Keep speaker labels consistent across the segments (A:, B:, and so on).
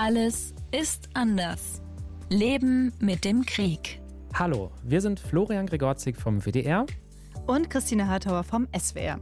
A: Alles ist anders. Leben mit dem Krieg.
B: Hallo, wir sind Florian Gregorzik vom WDR
C: und Christine Hartauer vom SWR.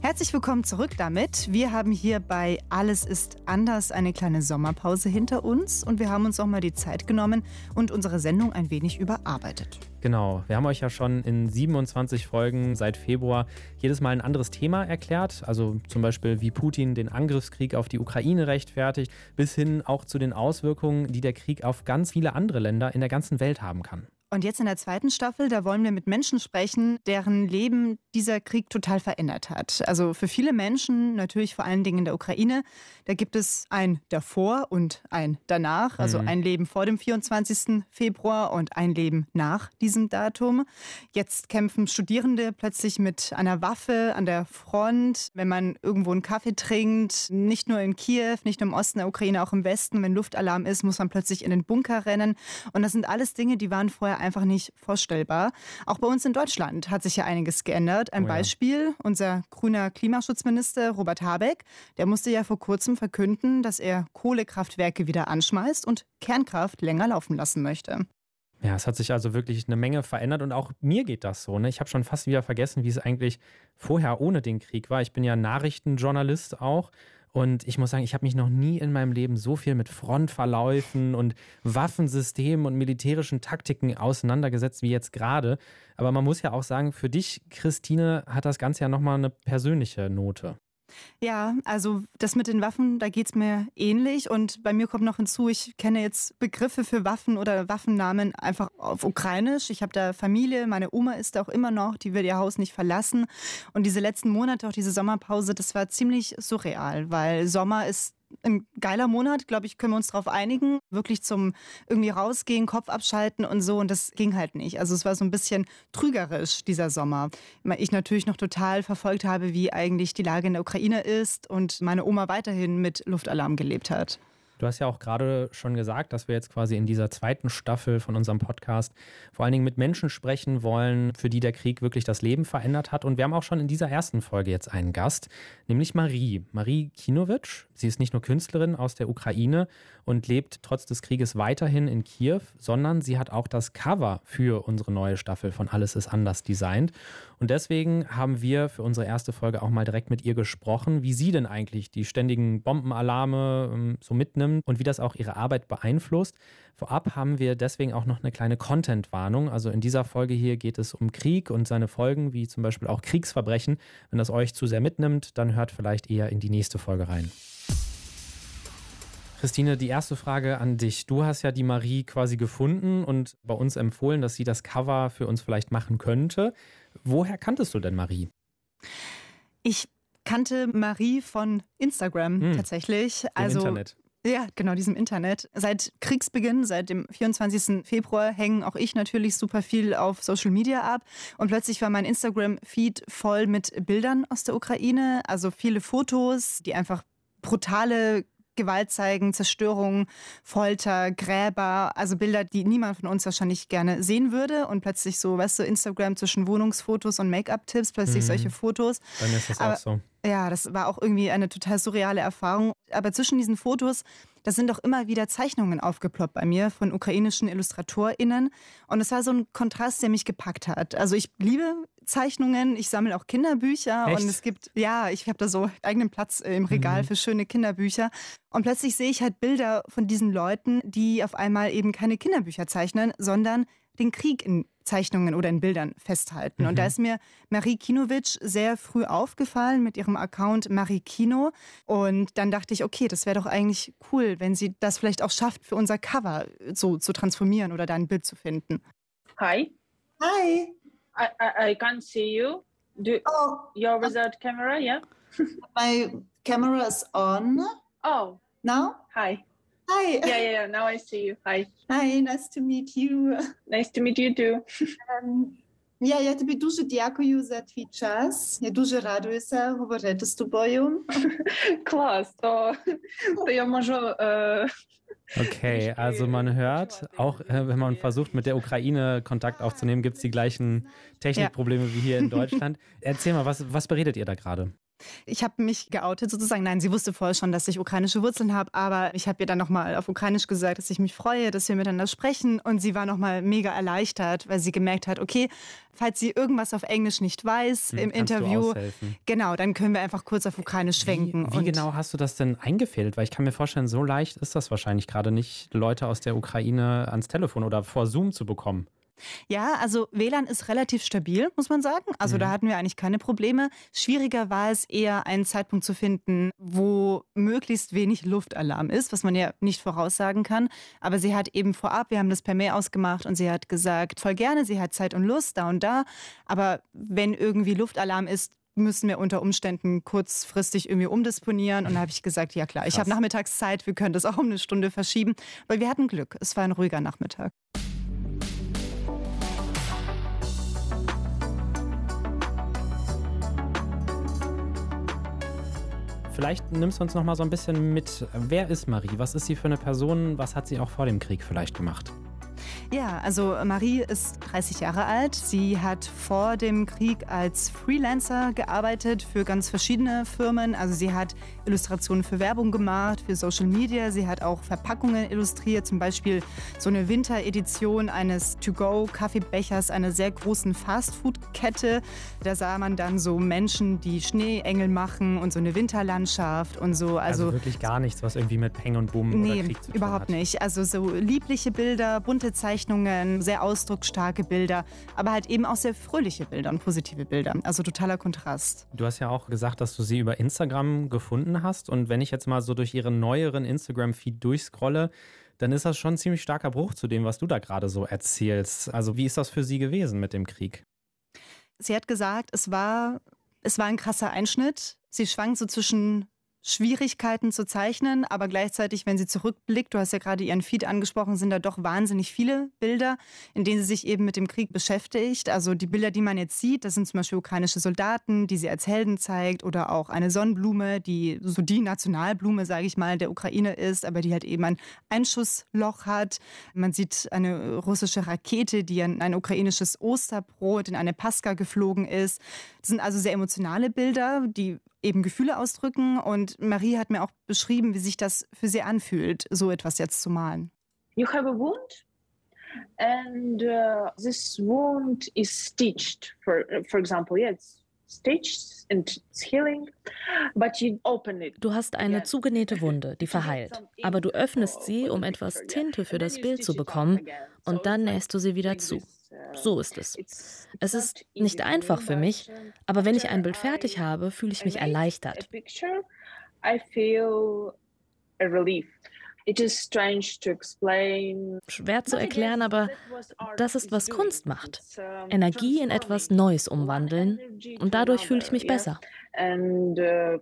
C: Herzlich willkommen zurück damit. Wir haben hier bei Alles ist anders eine kleine Sommerpause hinter uns und wir haben uns auch mal die Zeit genommen und unsere Sendung ein wenig überarbeitet.
B: Genau, wir haben euch ja schon in 27 Folgen seit Februar jedes Mal ein anderes Thema erklärt. Also zum Beispiel, wie Putin den Angriffskrieg auf die Ukraine rechtfertigt, bis hin auch zu den Auswirkungen, die der Krieg auf ganz viele andere Länder in der ganzen Welt haben kann.
C: Und jetzt in der zweiten Staffel, da wollen wir mit Menschen sprechen, deren Leben dieser Krieg total verändert hat. Also für viele Menschen, natürlich vor allen Dingen in der Ukraine, da gibt es ein davor und ein danach. Also mhm. ein Leben vor dem 24. Februar und ein Leben nach diesem Datum. Jetzt kämpfen Studierende plötzlich mit einer Waffe an der Front. Wenn man irgendwo einen Kaffee trinkt, nicht nur in Kiew, nicht nur im Osten der Ukraine, auch im Westen, wenn Luftalarm ist, muss man plötzlich in den Bunker rennen. Und das sind alles Dinge, die waren vorher einfach nicht vorstellbar. Auch bei uns in Deutschland hat sich ja einiges geändert. Ein oh ja. Beispiel, unser grüner Klimaschutzminister Robert Habeck, der musste ja vor kurzem verkünden, dass er Kohlekraftwerke wieder anschmeißt und Kernkraft länger laufen lassen möchte.
B: Ja, es hat sich also wirklich eine Menge verändert und auch mir geht das so. Ne? Ich habe schon fast wieder vergessen, wie es eigentlich vorher ohne den Krieg war. Ich bin ja Nachrichtenjournalist auch und ich muss sagen, ich habe mich noch nie in meinem Leben so viel mit Frontverläufen und Waffensystemen und militärischen Taktiken auseinandergesetzt wie jetzt gerade. Aber man muss ja auch sagen, für dich, Christine, hat das Ganze ja nochmal eine persönliche Note.
C: Ja, also das mit den Waffen, da geht es mir ähnlich. Und bei mir kommt noch hinzu, ich kenne jetzt Begriffe für Waffen oder Waffennamen einfach auf Ukrainisch. Ich habe da Familie, meine Oma ist da auch immer noch, die will ihr Haus nicht verlassen. Und diese letzten Monate, auch diese Sommerpause, das war ziemlich surreal, weil Sommer ist ein geiler Monat, glaube ich, können wir uns darauf einigen. Wirklich zum irgendwie rausgehen, Kopf abschalten und so. Und das ging halt nicht. Also es war so ein bisschen trügerisch, dieser Sommer. Ich natürlich noch total verfolgt habe, wie eigentlich die Lage in der Ukraine ist und meine Oma weiterhin mit Luftalarm gelebt hat.
B: Du hast ja auch gerade schon gesagt, dass wir jetzt quasi in dieser zweiten Staffel von unserem Podcast vor allen Dingen mit Menschen sprechen wollen, für die der Krieg wirklich das Leben verändert hat. Und wir haben auch schon in dieser ersten Folge jetzt einen Gast, nämlich Marie. Marie Kinowitsch. Sie ist nicht nur Künstlerin aus der Ukraine und lebt trotz des Krieges weiterhin in Kiew, sondern sie hat auch das Cover für unsere neue Staffel von Alles ist anders designt. Und deswegen haben wir für unsere erste Folge auch mal direkt mit ihr gesprochen, wie sie denn eigentlich die ständigen Bombenalarme ähm, so mitnimmt und wie das auch ihre Arbeit beeinflusst. Vorab haben wir deswegen auch noch eine kleine Content-Warnung. Also in dieser Folge hier geht es um Krieg und seine Folgen, wie zum Beispiel auch Kriegsverbrechen. Wenn das euch zu sehr mitnimmt, dann hört vielleicht eher in die nächste Folge rein. Christine, die erste Frage an dich. Du hast ja die Marie quasi gefunden und bei uns empfohlen, dass sie das Cover für uns vielleicht machen könnte. Woher kanntest du denn Marie?
C: Ich kannte Marie von Instagram hm, tatsächlich.
B: Also Internet.
C: Ja, genau, diesem Internet. Seit Kriegsbeginn, seit dem 24. Februar, hängen auch ich natürlich super viel auf Social Media ab. Und plötzlich war mein Instagram-Feed voll mit Bildern aus der Ukraine. Also viele Fotos, die einfach brutale Gewalt zeigen, Zerstörung, Folter, Gräber, also Bilder, die niemand von uns wahrscheinlich gerne sehen würde. Und plötzlich so, weißt du, Instagram zwischen Wohnungsfotos und Make-up-Tipps, plötzlich mhm. solche Fotos.
B: Dann ist das Aber, auch so.
C: Ja, das war auch irgendwie eine total surreale Erfahrung. Aber zwischen diesen Fotos, da sind auch immer wieder Zeichnungen aufgeploppt bei mir von ukrainischen IllustratorInnen. Und es war so ein Kontrast, der mich gepackt hat. Also ich liebe Zeichnungen, ich sammle auch Kinderbücher
B: Echt?
C: und es gibt, ja, ich habe da so eigenen Platz im Regal mhm. für schöne Kinderbücher. Und plötzlich sehe ich halt Bilder von diesen Leuten, die auf einmal eben keine Kinderbücher zeichnen, sondern den Krieg in Zeichnungen oder in Bildern festhalten. Mhm. Und da mhm. ist mir Marie Kinowitsch sehr früh aufgefallen mit ihrem Account Marie Kino. Und dann dachte ich, okay, das wäre doch eigentlich cool, wenn sie das vielleicht auch schafft, für unser Cover so zu transformieren oder da ein Bild zu finden.
D: Hi.
C: Hi.
D: I, I, I can't see you. Do oh. your without camera, yeah?
E: My camera is on.
D: Oh.
E: Now?
D: Hi.
E: Hi.
D: Yeah, yeah, yeah. Now I see you. Hi.
E: Hi, nice to meet you.
D: Nice to meet you too.
E: um, Я, я тобі дуже дякую за твій час. Я дуже радуюся говорити з тобою.
D: Клас, то, то я можу. Äh,
B: okay, also man hört, auch äh, wenn man versucht, mit der Ukraine Kontakt aufzunehmen, gibt es die gleichen Technikprobleme ja. wie hier in Deutschland. Erzähl mal, was, was beredet ihr da gerade?
C: Ich habe mich geoutet sozusagen. Nein, sie wusste vorher schon, dass ich ukrainische Wurzeln habe, aber ich habe ihr dann nochmal auf Ukrainisch gesagt, dass ich mich freue, dass wir miteinander sprechen. Und sie war nochmal mega erleichtert, weil sie gemerkt hat, okay, falls sie irgendwas auf Englisch nicht weiß hm, im Interview, genau, dann können wir einfach kurz auf Ukrainisch schwenken.
B: Wie, wie genau hast du das denn eingefädelt? Weil ich kann mir vorstellen, so leicht ist das wahrscheinlich gerade nicht, Leute aus der Ukraine ans Telefon oder vor Zoom zu bekommen.
C: Ja, also WLAN ist relativ stabil, muss man sagen. Also mhm. da hatten wir eigentlich keine Probleme. Schwieriger war es eher, einen Zeitpunkt zu finden, wo möglichst wenig Luftalarm ist, was man ja nicht voraussagen kann. Aber sie hat eben vorab, wir haben das per Mail ausgemacht und sie hat gesagt, voll gerne, sie hat Zeit und Lust da und da. Aber wenn irgendwie Luftalarm ist, müssen wir unter Umständen kurzfristig irgendwie umdisponieren. Und da habe ich gesagt, ja klar, ich habe Nachmittagszeit, wir können das auch um eine Stunde verschieben. Weil wir hatten Glück, es war ein ruhiger Nachmittag.
B: Vielleicht nimmst du uns noch mal so ein bisschen mit. Wer ist Marie? Was ist sie für eine Person? Was hat sie auch vor dem Krieg vielleicht gemacht?
C: Ja, also Marie ist 30 Jahre alt. Sie hat vor dem Krieg als Freelancer gearbeitet für ganz verschiedene Firmen. Also sie hat Illustrationen für Werbung gemacht, für Social Media. Sie hat auch Verpackungen illustriert, zum Beispiel so eine Winteredition eines To-Go-Kaffeebechers einer sehr großen Fastfood-Kette. Da sah man dann so Menschen, die Schneeengel machen und so eine Winterlandschaft und so.
B: Also, also wirklich gar nichts, was irgendwie mit Peng und Boom nee, oder Krieg zu tun
C: überhaupt
B: hat.
C: nicht. Also so liebliche Bilder, bunte Zeichnungen, sehr ausdrucksstarke Bilder, aber halt eben auch sehr fröhliche Bilder und positive Bilder. Also totaler Kontrast.
B: Du hast ja auch gesagt, dass du sie über Instagram gefunden hast. Und wenn ich jetzt mal so durch ihren neueren Instagram-Feed durchscrolle, dann ist das schon ein ziemlich starker Bruch zu dem, was du da gerade so erzählst. Also wie ist das für sie gewesen mit dem Krieg?
C: Sie hat gesagt, es war, es war ein krasser Einschnitt. Sie schwankt so zwischen Schwierigkeiten zu zeichnen, aber gleichzeitig, wenn sie zurückblickt, du hast ja gerade ihren Feed angesprochen, sind da doch wahnsinnig viele Bilder, in denen sie sich eben mit dem Krieg beschäftigt. Also die Bilder, die man jetzt sieht, das sind zum Beispiel ukrainische Soldaten, die sie als Helden zeigt oder auch eine Sonnenblume, die so die Nationalblume, sage ich mal, der Ukraine ist, aber die halt eben ein Einschussloch hat. Man sieht eine russische Rakete, die in ein ukrainisches Osterbrot in eine Pascha geflogen ist. Das sind also sehr emotionale Bilder, die eben Gefühle ausdrücken. Und Marie hat mir auch beschrieben, wie sich das für sie anfühlt, so etwas jetzt zu malen.
D: You have a wound and uh, this wound is stitched. For for example yes
F: Du hast eine zugenähte Wunde, die verheilt, aber du öffnest sie, um etwas Tinte für das Bild zu bekommen, und dann nähst du sie wieder zu. So ist es. Es ist nicht einfach für mich, aber wenn ich ein Bild fertig habe, fühle ich mich erleichtert. Schwer zu erklären, aber das ist, was Kunst macht. Energie in etwas Neues umwandeln und dadurch fühle ich mich besser. Uh,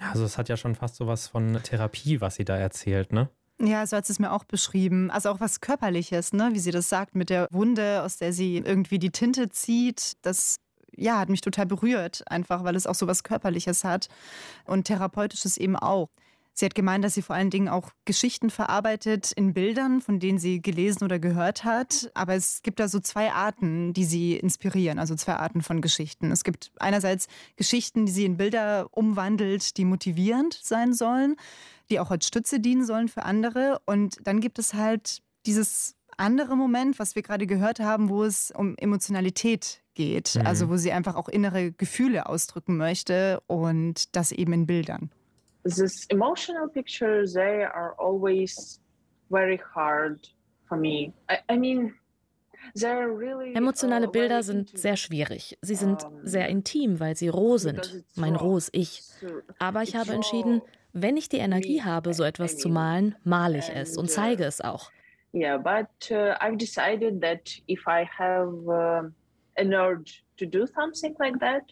B: also es hat ja schon fast so was von Therapie, was sie da erzählt, ne?
C: Ja, so hat sie es mir auch beschrieben. Also auch was Körperliches, ne? wie sie das sagt, mit der Wunde, aus der sie irgendwie die Tinte zieht. Das ja, hat mich total berührt, einfach weil es auch so was Körperliches hat und Therapeutisches eben auch. Sie hat gemeint, dass sie vor allen Dingen auch Geschichten verarbeitet in Bildern, von denen sie gelesen oder gehört hat. Aber es gibt da so zwei Arten, die sie inspirieren, also zwei Arten von Geschichten. Es gibt einerseits Geschichten, die sie in Bilder umwandelt, die motivierend sein sollen die auch als Stütze dienen sollen für andere. Und dann gibt es halt dieses andere Moment, was wir gerade gehört haben, wo es um Emotionalität geht. Mhm. Also wo sie einfach auch innere Gefühle ausdrücken möchte und das eben in Bildern.
D: This emotional picture, they are always very hard for me. I, I mean,
F: Emotionale uh, Bilder sind sehr schwierig. Sie sind sehr intim, weil sie roh sind. Mein rohes Ich. Aber ich habe entschieden, wenn ich die Energie habe, so etwas zu malen, male ich es und zeige es auch.
D: Yeah, but uh, I've decided that if I have uh, an urge to do something like that,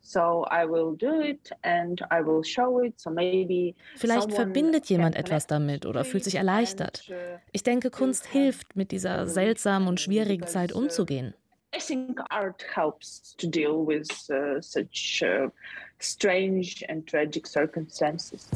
D: so I will do it and I will show it. So maybe
F: Vielleicht verbindet jemand etwas damit oder fühlt sich erleichtert. Uh, ich denke, Kunst hilft, mit dieser seltsamen und schwierigen Zeit umzugehen.
D: I think art helps to deal with uh, such uh, strange and tragic circumstances.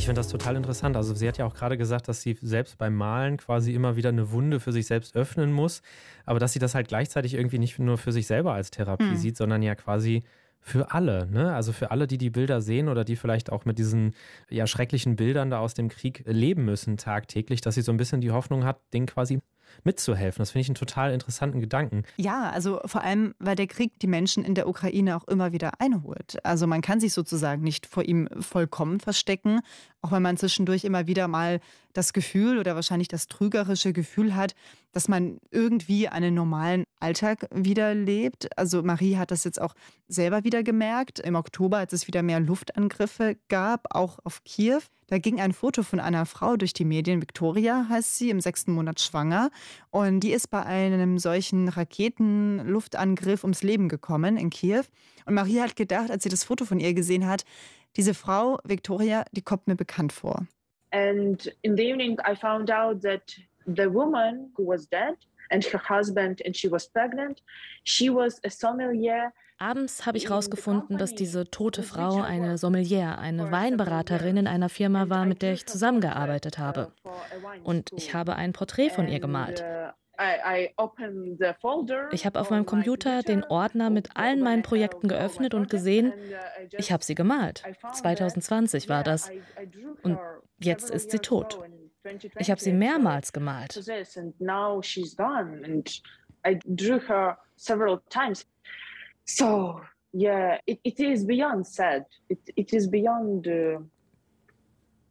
B: Ich finde das total interessant. Also sie hat ja auch gerade gesagt, dass sie selbst beim Malen quasi immer wieder eine Wunde für sich selbst öffnen muss, aber dass sie das halt gleichzeitig irgendwie nicht nur für sich selber als Therapie mhm. sieht, sondern ja quasi für alle, ne? Also für alle, die die Bilder sehen oder die vielleicht auch mit diesen ja schrecklichen Bildern da aus dem Krieg leben müssen tagtäglich, dass sie so ein bisschen die Hoffnung hat, den quasi mitzuhelfen. Das finde ich einen total interessanten Gedanken.
C: Ja, also vor allem, weil der Krieg die Menschen in der Ukraine auch immer wieder einholt. Also man kann sich sozusagen nicht vor ihm vollkommen verstecken, auch wenn man zwischendurch immer wieder mal das Gefühl oder wahrscheinlich das trügerische Gefühl hat, dass man irgendwie einen normalen Alltag wieder lebt. Also Marie hat das jetzt auch selber wieder gemerkt. Im Oktober, als es wieder mehr Luftangriffe gab, auch auf Kiew. Da ging ein Foto von einer Frau durch die Medien. Victoria heißt sie, im sechsten Monat schwanger. Und die ist bei einem solchen Raketenluftangriff ums Leben gekommen in Kiew. Und Marie hat gedacht, als sie das Foto von ihr gesehen hat, diese Frau, Victoria, die kommt mir bekannt vor.
D: And in the evening I found out that the woman who was dead and her husband and she was pregnant, she was a sommelier
F: Abends habe ich herausgefunden, dass diese tote Frau eine Sommelier, eine Weinberaterin in einer Firma war, mit der ich zusammengearbeitet habe. Und ich habe ein Porträt von ihr gemalt. Ich habe auf meinem Computer den Ordner mit allen meinen Projekten geöffnet und gesehen, ich habe sie gemalt. 2020 war das. Und jetzt ist sie tot. Ich habe sie mehrmals gemalt.
D: So, yeah, it, it is beyond sad. It, it is beyond. Uh,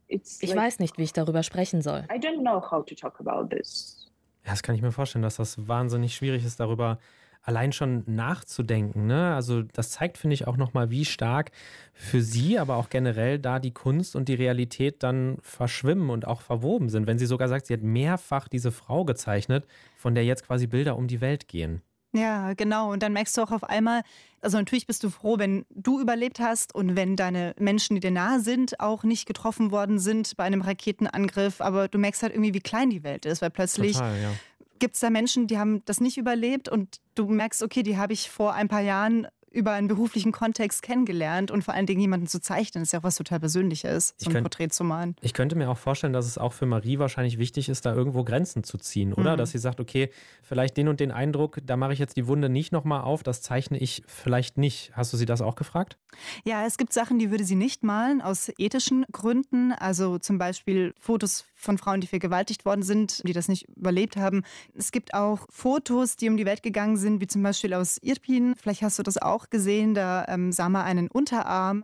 F: ich weiß nicht, wie ich darüber sprechen soll.
D: I don't know how to talk about this.
B: Ja, das kann ich mir vorstellen, dass das wahnsinnig schwierig ist, darüber allein schon nachzudenken. Ne? Also das zeigt, finde ich, auch nochmal, wie stark für sie, aber auch generell da die Kunst und die Realität dann verschwimmen und auch verwoben sind. Wenn sie sogar sagt, sie hat mehrfach diese Frau gezeichnet, von der jetzt quasi Bilder um die Welt gehen.
C: Ja, genau. Und dann merkst du auch auf einmal, also natürlich bist du froh, wenn du überlebt hast und wenn deine Menschen, die dir nahe sind, auch nicht getroffen worden sind bei einem Raketenangriff. Aber du merkst halt irgendwie, wie klein die Welt ist, weil plötzlich ja. gibt es da Menschen, die haben das nicht überlebt und du merkst, okay, die habe ich vor ein paar Jahren über einen beruflichen Kontext kennengelernt und vor allen Dingen jemanden zu zeichnen, ist ja auch was total Persönliches, so ein könnt, Porträt zu malen.
B: Ich könnte mir auch vorstellen, dass es auch für Marie wahrscheinlich wichtig ist, da irgendwo Grenzen zu ziehen, oder? Mhm. Dass sie sagt, okay, vielleicht den und den Eindruck, da mache ich jetzt die Wunde nicht nochmal auf, das zeichne ich vielleicht nicht. Hast du sie das auch gefragt?
C: Ja, es gibt Sachen, die würde sie nicht malen, aus ethischen Gründen. Also zum Beispiel Fotos von Frauen, die vergewaltigt worden sind, die das nicht überlebt haben. Es gibt auch Fotos, die um die Welt gegangen sind, wie zum Beispiel aus Irpin. Vielleicht hast du das auch gesehen. Da ähm, sah man einen Unterarm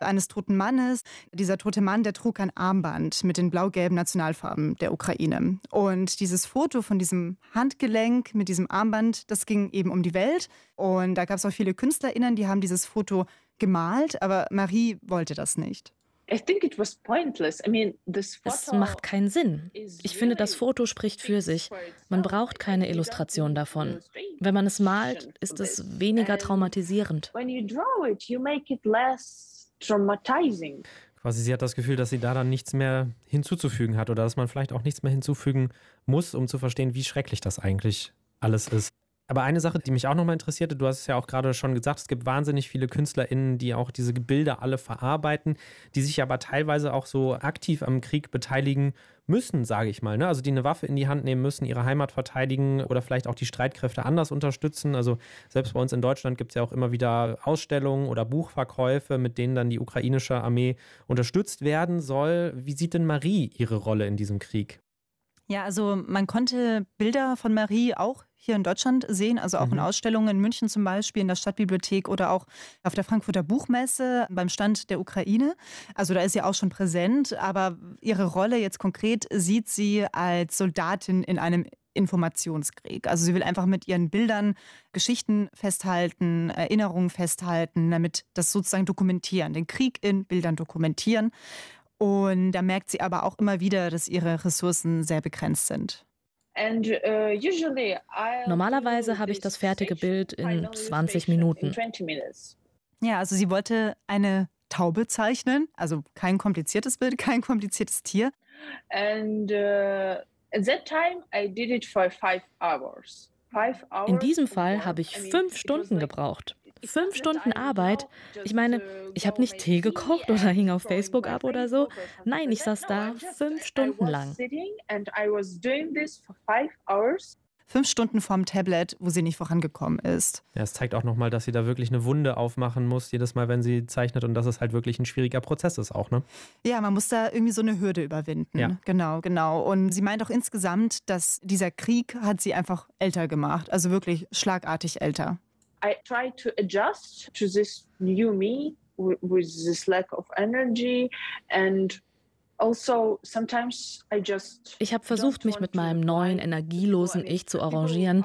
C: eines toten Mannes. Dieser tote Mann, der trug ein Armband mit den blau-gelben Nationalfarben der Ukraine. Und dieses Foto von diesem Handgelenk mit diesem Armband, das ging eben um die Welt. Und da gab es auch viele KünstlerInnen, die haben dieses Foto gemalt, aber Marie wollte das nicht.
F: Es macht keinen Sinn. Ich finde, das Foto spricht für sich. Man braucht keine Illustration davon. Wenn man es malt, ist es weniger traumatisierend.
B: Quasi sie hat das Gefühl, dass sie da dann nichts mehr hinzuzufügen hat oder dass man vielleicht auch nichts mehr hinzufügen muss, um zu verstehen, wie schrecklich das eigentlich alles ist. Aber eine Sache, die mich auch nochmal interessierte, du hast es ja auch gerade schon gesagt, es gibt wahnsinnig viele KünstlerInnen, die auch diese Bilder alle verarbeiten, die sich aber teilweise auch so aktiv am Krieg beteiligen müssen, sage ich mal. Ne? Also die eine Waffe in die Hand nehmen müssen, ihre Heimat verteidigen oder vielleicht auch die Streitkräfte anders unterstützen. Also selbst bei uns in Deutschland gibt es ja auch immer wieder Ausstellungen oder Buchverkäufe, mit denen dann die ukrainische Armee unterstützt werden soll. Wie sieht denn Marie ihre Rolle in diesem Krieg?
C: Ja, also man konnte Bilder von Marie auch hier in Deutschland sehen, also auch mhm. in Ausstellungen in München zum Beispiel, in der Stadtbibliothek oder auch auf der Frankfurter Buchmesse beim Stand der Ukraine. Also da ist sie auch schon präsent, aber ihre Rolle jetzt konkret sieht sie als Soldatin in einem Informationskrieg. Also sie will einfach mit ihren Bildern Geschichten festhalten, Erinnerungen festhalten, damit das sozusagen dokumentieren, den Krieg in Bildern dokumentieren. Und da merkt sie aber auch immer wieder, dass ihre Ressourcen sehr begrenzt sind.
F: Uh, Normalerweise habe ich das fertige Bild in 20 Minuten.
C: Ja, also sie wollte eine Taube zeichnen, also kein kompliziertes Bild, kein kompliziertes Tier. And uh,
F: at that time I did it for five hours. In diesem Fall habe ich fünf Stunden gebraucht. Fünf Stunden Arbeit. Ich meine, ich habe nicht Tee gekocht oder hing auf Facebook ab oder so. Nein, ich saß da fünf Stunden lang.
C: Fünf Stunden vorm Tablet, wo sie nicht vorangekommen ist.
B: Ja, es zeigt auch nochmal, dass sie da wirklich eine Wunde aufmachen muss, jedes Mal, wenn sie zeichnet und dass es halt wirklich ein schwieriger Prozess ist auch, ne?
C: Ja, man muss da irgendwie so eine Hürde überwinden. Ja. Genau, genau. Und sie meint auch insgesamt, dass dieser Krieg hat sie einfach älter gemacht, also wirklich schlagartig älter.
D: I try to adjust to this new me with this lack of energy and also,
F: ich habe versucht, mich mit meinem neuen, energielosen Ich zu arrangieren.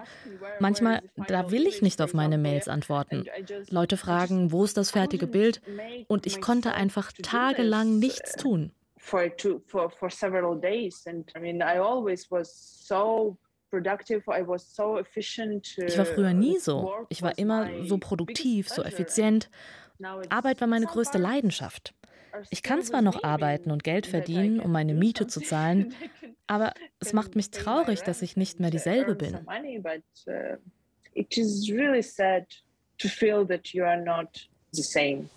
F: Manchmal, da will ich nicht auf meine Mails antworten. Leute fragen, wo ist das fertige Bild? Und ich konnte einfach tagelang nichts tun. Ich war früher nie so. Ich war immer so produktiv, so effizient. Arbeit war meine größte Leidenschaft. Ich kann zwar noch arbeiten und Geld verdienen, um meine Miete zu zahlen, aber es macht mich traurig, dass ich nicht mehr dieselbe bin. It is really sad to feel that you are not the same.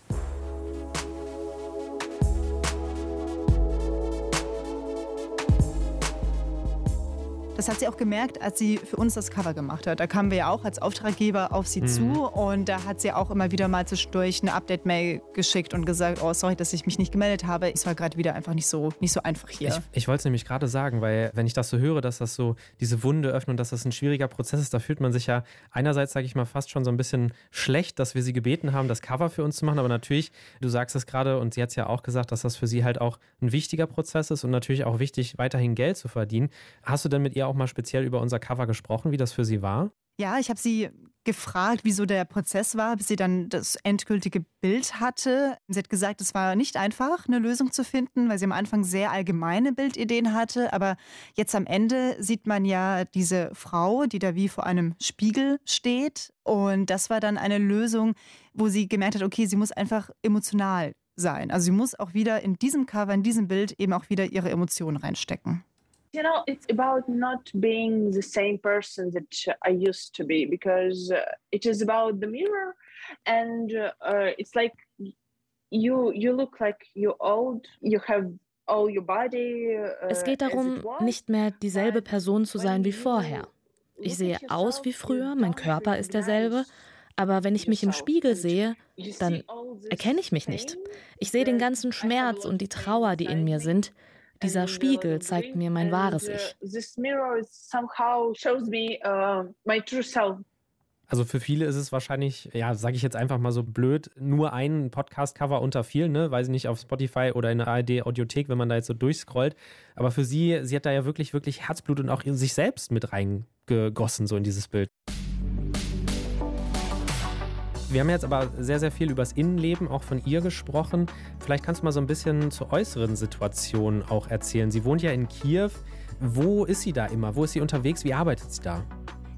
C: Das hat sie auch gemerkt, als sie für uns das Cover gemacht hat. Da kamen wir ja auch als Auftraggeber auf sie mhm. zu und da hat sie auch immer wieder mal zwischendurch eine Update-Mail geschickt und gesagt, oh sorry, dass ich mich nicht gemeldet habe. Es war gerade wieder einfach nicht so, nicht so einfach hier.
B: Ich, ich wollte es nämlich gerade sagen, weil wenn ich das so höre, dass das so diese Wunde öffnet und dass das ein schwieriger Prozess ist, da fühlt man sich ja einerseits, sage ich mal, fast schon so ein bisschen schlecht, dass wir sie gebeten haben, das Cover für uns zu machen. Aber natürlich, du sagst es gerade und sie hat es ja auch gesagt, dass das für sie halt auch ein wichtiger Prozess ist und natürlich auch wichtig, weiterhin Geld zu verdienen. Hast du denn mit ihr auch auch mal speziell über unser Cover gesprochen, wie das für Sie war?
C: Ja, ich habe sie gefragt, wieso der Prozess war, bis sie dann das endgültige Bild hatte. Sie hat gesagt, es war nicht einfach, eine Lösung zu finden, weil sie am Anfang sehr allgemeine Bildideen hatte. Aber jetzt am Ende sieht man ja diese Frau, die da wie vor einem Spiegel steht. Und das war dann eine Lösung, wo sie gemerkt hat, okay, sie muss einfach emotional sein. Also sie muss auch wieder in diesem Cover, in diesem Bild eben auch wieder ihre Emotionen reinstecken.
D: You know it's about not being the same person that i used to be because uh, it is about the mirror and uh, it's like you you look like you're old you have all your body uh,
F: es geht darum nicht mehr dieselbe person zu sein wie vorher ich sehe aus wie früher mein körper ist derselbe aber wenn ich mich im Spiegel sehe, dann erkenne ich mich nicht. Ich sehe den ganzen Schmerz und die Trauer, die in mir sind. Dieser Spiegel zeigt mir mein wahres Ich.
B: Also für viele ist es wahrscheinlich, ja, sage ich jetzt einfach mal so blöd, nur ein Podcast-Cover unter vielen, ne? Weiß ich nicht, auf Spotify oder in der ARD-Audiothek, wenn man da jetzt so durchscrollt. Aber für sie, sie hat da ja wirklich, wirklich Herzblut und auch sich selbst mit reingegossen, so in dieses Bild. Wir haben jetzt aber sehr, sehr viel über das Innenleben auch von ihr gesprochen. Vielleicht kannst du mal so ein bisschen zur äußeren Situation auch erzählen. Sie wohnt ja in Kiew. Wo ist sie da immer? Wo ist sie unterwegs? Wie arbeitet sie da?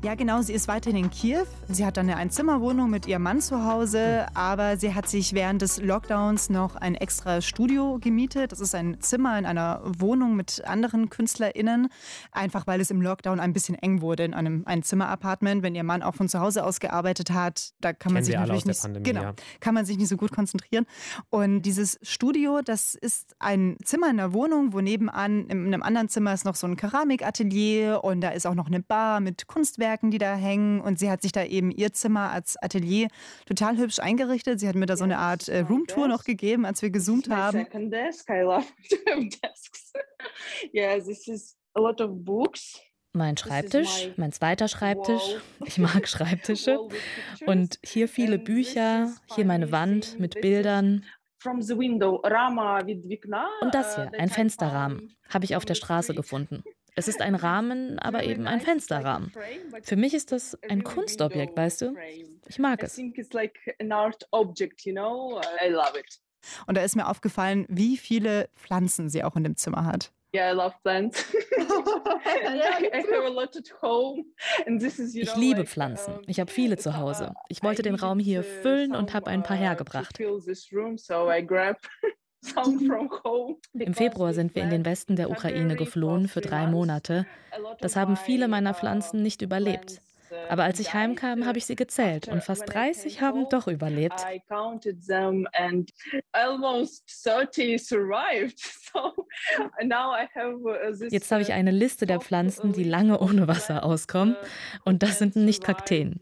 C: Ja, genau. Sie ist weiterhin in Kiew. Sie hat dann eine Einzimmerwohnung mit ihrem Mann zu Hause, aber sie hat sich während des Lockdowns noch ein extra Studio gemietet. Das ist ein Zimmer in einer Wohnung mit anderen KünstlerInnen. Einfach weil es im Lockdown ein bisschen eng wurde in einem Einzimmer-Apartment. Wenn ihr Mann auch von zu Hause aus gearbeitet hat, da kann man sich natürlich nicht, Pandemie, genau, ja. kann man sich nicht so gut konzentrieren. Und dieses Studio, das ist ein Zimmer in der Wohnung, wo nebenan in einem anderen Zimmer ist noch so ein Keramikatelier und da ist auch noch eine Bar mit Kunstwerken Kunstwerken, die da hängen. Und sie hat sich da eben ihr Zimmer als Atelier total hübsch eingerichtet. Sie hat mir da so eine Art äh, Roomtour noch gegeben, als wir gezoomt haben. Second desk. I love to have desks.
F: yeah, this is a lot of books. Mein Schreibtisch, mein zweiter Schreibtisch. Ich mag Schreibtische. Und hier viele Bücher, hier meine Wand mit Bildern. Und das hier, ein Fensterrahmen, habe ich auf der Straße gefunden. Es ist ein Rahmen, aber eben ein Fensterrahmen. Für mich ist das ein Kunstobjekt, weißt du? Ich mag es.
C: Und da ist mir aufgefallen, wie viele Pflanzen sie auch in dem Zimmer hat.
D: Yeah, I love plants.
F: Ich liebe Pflanzen. Ich habe viele zu Hause. Ich wollte den Raum hier füllen und habe ein paar hergebracht. Im Februar sind wir in den Westen der Ukraine geflohen für drei Monate. Das haben viele meiner Pflanzen nicht überlebt. Aber als ich heimkam, habe ich sie gezählt und fast 30 haben doch überlebt. Jetzt habe ich eine Liste der Pflanzen, die lange ohne Wasser auskommen und das sind nicht Kakteen.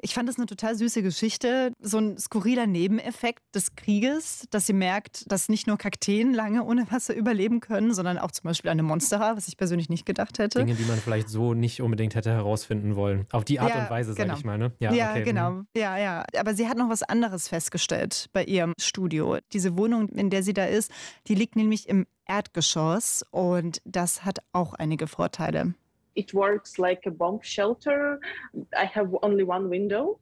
C: Ich fand das eine total süße Geschichte, so ein skurriler Nebeneffekt des Krieges, dass sie merkt, dass nicht nur Kakteen lange ohne Wasser überleben können, sondern auch zum Beispiel eine Monstera, was ich persönlich nicht gedacht hätte.
B: Dinge, die man vielleicht so nicht unbedingt hätte herausfinden wollen. Auf die Art ja, und Weise,
C: genau.
B: sage ich mal. Ne?
C: Ja, ja okay. genau. Mhm. Ja, ja. Aber sie hat noch was anderes festgestellt bei ihrem Studio. Diese Wohnung, in der sie da ist, die liegt nämlich im Erdgeschoss und das hat auch einige Vorteile.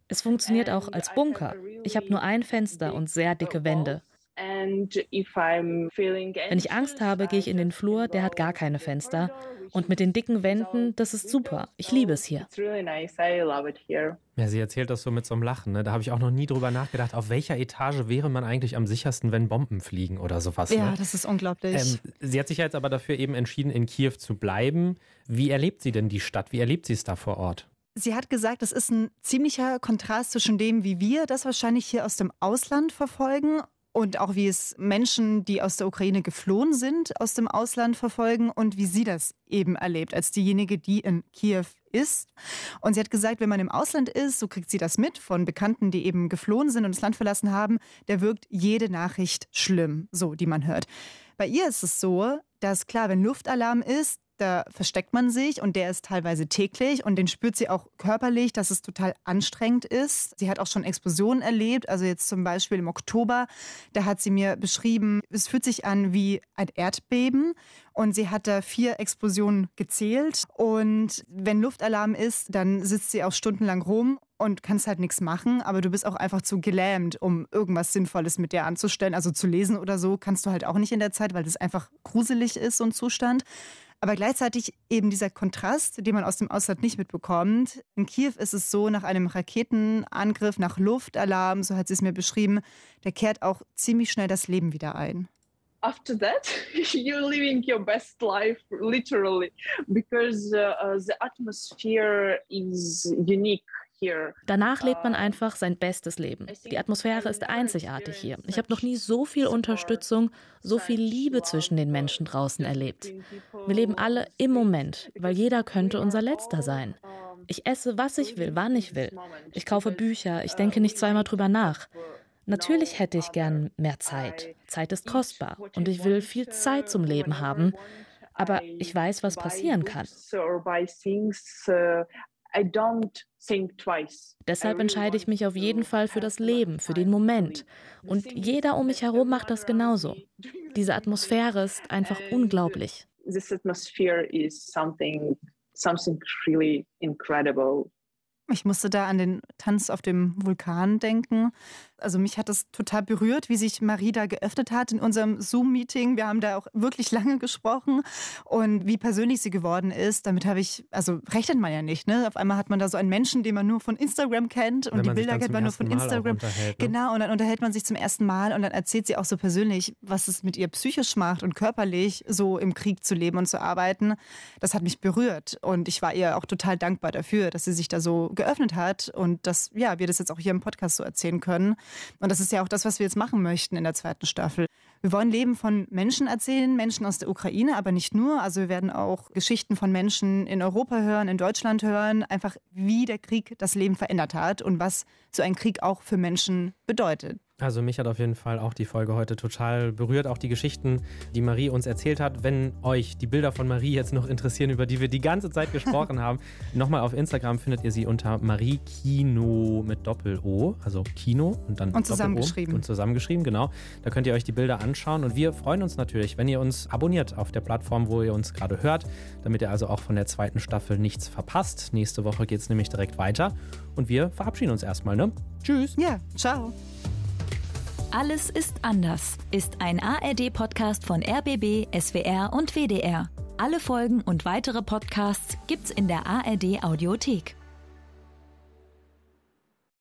F: Es funktioniert auch als Bunker. Ich habe nur ein Fenster und sehr dicke Wände. Wenn ich Angst habe, gehe ich in den Flur, der hat gar keine Fenster. Und mit den dicken Wänden, das ist super. Ich liebe es hier.
B: Ja, sie erzählt das so mit so einem Lachen. Ne? Da habe ich auch noch nie drüber nachgedacht, auf welcher Etage wäre man eigentlich am sichersten, wenn Bomben fliegen oder sowas.
C: Ja,
B: ne?
C: das ist unglaublich. Ähm,
B: sie hat sich jetzt aber dafür eben entschieden, in Kiew zu bleiben. Wie erlebt sie denn die Stadt? Wie erlebt sie es da vor Ort?
C: Sie hat gesagt, es ist ein ziemlicher Kontrast zwischen dem, wie wir das wahrscheinlich hier aus dem Ausland verfolgen und auch wie es Menschen, die aus der Ukraine geflohen sind, aus dem Ausland verfolgen und wie sie das eben erlebt, als diejenige, die in Kiew ist. Und sie hat gesagt, wenn man im Ausland ist, so kriegt sie das mit von Bekannten, die eben geflohen sind und das Land verlassen haben, der wirkt jede Nachricht schlimm, so die man hört. Bei ihr ist es so, dass klar, wenn Luftalarm ist, da versteckt man sich und der ist teilweise täglich und den spürt sie auch körperlich, dass es total anstrengend ist. Sie hat auch schon Explosionen erlebt, also jetzt zum Beispiel im Oktober, da hat sie mir beschrieben, es fühlt sich an wie ein Erdbeben und sie hat da vier Explosionen gezählt und wenn Luftalarm ist, dann sitzt sie auch stundenlang rum und kannst halt nichts machen, aber du bist auch einfach zu gelähmt, um irgendwas Sinnvolles mit dir anzustellen. Also zu lesen oder so kannst du halt auch nicht in der Zeit, weil das einfach gruselig ist, so ein Zustand. Aber gleichzeitig eben dieser Kontrast, den man aus dem Ausland nicht mitbekommt. In Kiew ist es so, nach einem Raketenangriff, nach Luftalarm, so hat sie es mir beschrieben, da kehrt auch ziemlich schnell das Leben wieder ein.
D: After that, you're living your best life, literally, because uh, the atmosphere is unique
F: Danach lebt man einfach sein bestes Leben. Die Atmosphäre ist einzigartig hier. Ich habe noch nie so viel Unterstützung, so viel Liebe zwischen den Menschen draußen erlebt. Wir leben alle im Moment, weil jeder könnte unser Letzter sein. Ich esse, was ich will, wann ich will. Ich kaufe Bücher, ich denke nicht zweimal drüber nach. Natürlich hätte ich gern mehr Zeit. Zeit ist kostbar und ich will viel Zeit zum Leben haben. Aber ich weiß, was passieren kann. Deshalb entscheide ich mich auf jeden Fall für das Leben, für den Moment. Und jeder um mich herum macht das genauso. Diese Atmosphäre ist einfach unglaublich.
D: This atmosphere is something, something really incredible.
C: Ich musste da an den Tanz auf dem Vulkan denken. Also mich hat das total berührt, wie sich Marie da geöffnet hat in unserem Zoom-Meeting. Wir haben da auch wirklich lange gesprochen und wie persönlich sie geworden ist. Damit habe ich, also rechnet man ja nicht. Ne? Auf einmal hat man da so einen Menschen, den man nur von Instagram kennt und die Bilder kennt man nur von Instagram. Ne? Genau, und dann unterhält man sich zum ersten Mal und dann erzählt sie auch so persönlich, was es mit ihr psychisch macht und körperlich so im Krieg zu leben und zu arbeiten. Das hat mich berührt und ich war ihr auch total dankbar dafür, dass sie sich da so geöffnet hat und dass ja, wir das jetzt auch hier im Podcast so erzählen können. Und das ist ja auch das, was wir jetzt machen möchten in der zweiten Staffel. Wir wollen Leben von Menschen erzählen, Menschen aus der Ukraine, aber nicht nur. Also wir werden auch Geschichten von Menschen in Europa hören, in Deutschland hören, einfach wie der Krieg das Leben verändert hat und was so ein Krieg auch für Menschen bedeutet.
B: Also mich hat auf jeden Fall auch die Folge heute total berührt, auch die Geschichten, die Marie uns erzählt hat. Wenn euch die Bilder von Marie jetzt noch interessieren, über die wir die ganze Zeit gesprochen haben, nochmal auf Instagram findet ihr sie unter Marie Kino mit Doppel-O, also Kino und dann
C: und zusammengeschrieben.
B: Und zusammengeschrieben, genau. Da könnt ihr euch die Bilder anschauen und wir freuen uns natürlich, wenn ihr uns abonniert auf der Plattform, wo ihr uns gerade hört, damit ihr also auch von der zweiten Staffel nichts verpasst. Nächste Woche geht es nämlich direkt weiter und wir verabschieden uns erstmal, ne? Tschüss.
C: Ja, ciao.
A: Alles ist anders ist ein ARD-Podcast von RBB, SWR und WDR. Alle Folgen und weitere Podcasts gibt's in der ARD Audiothek.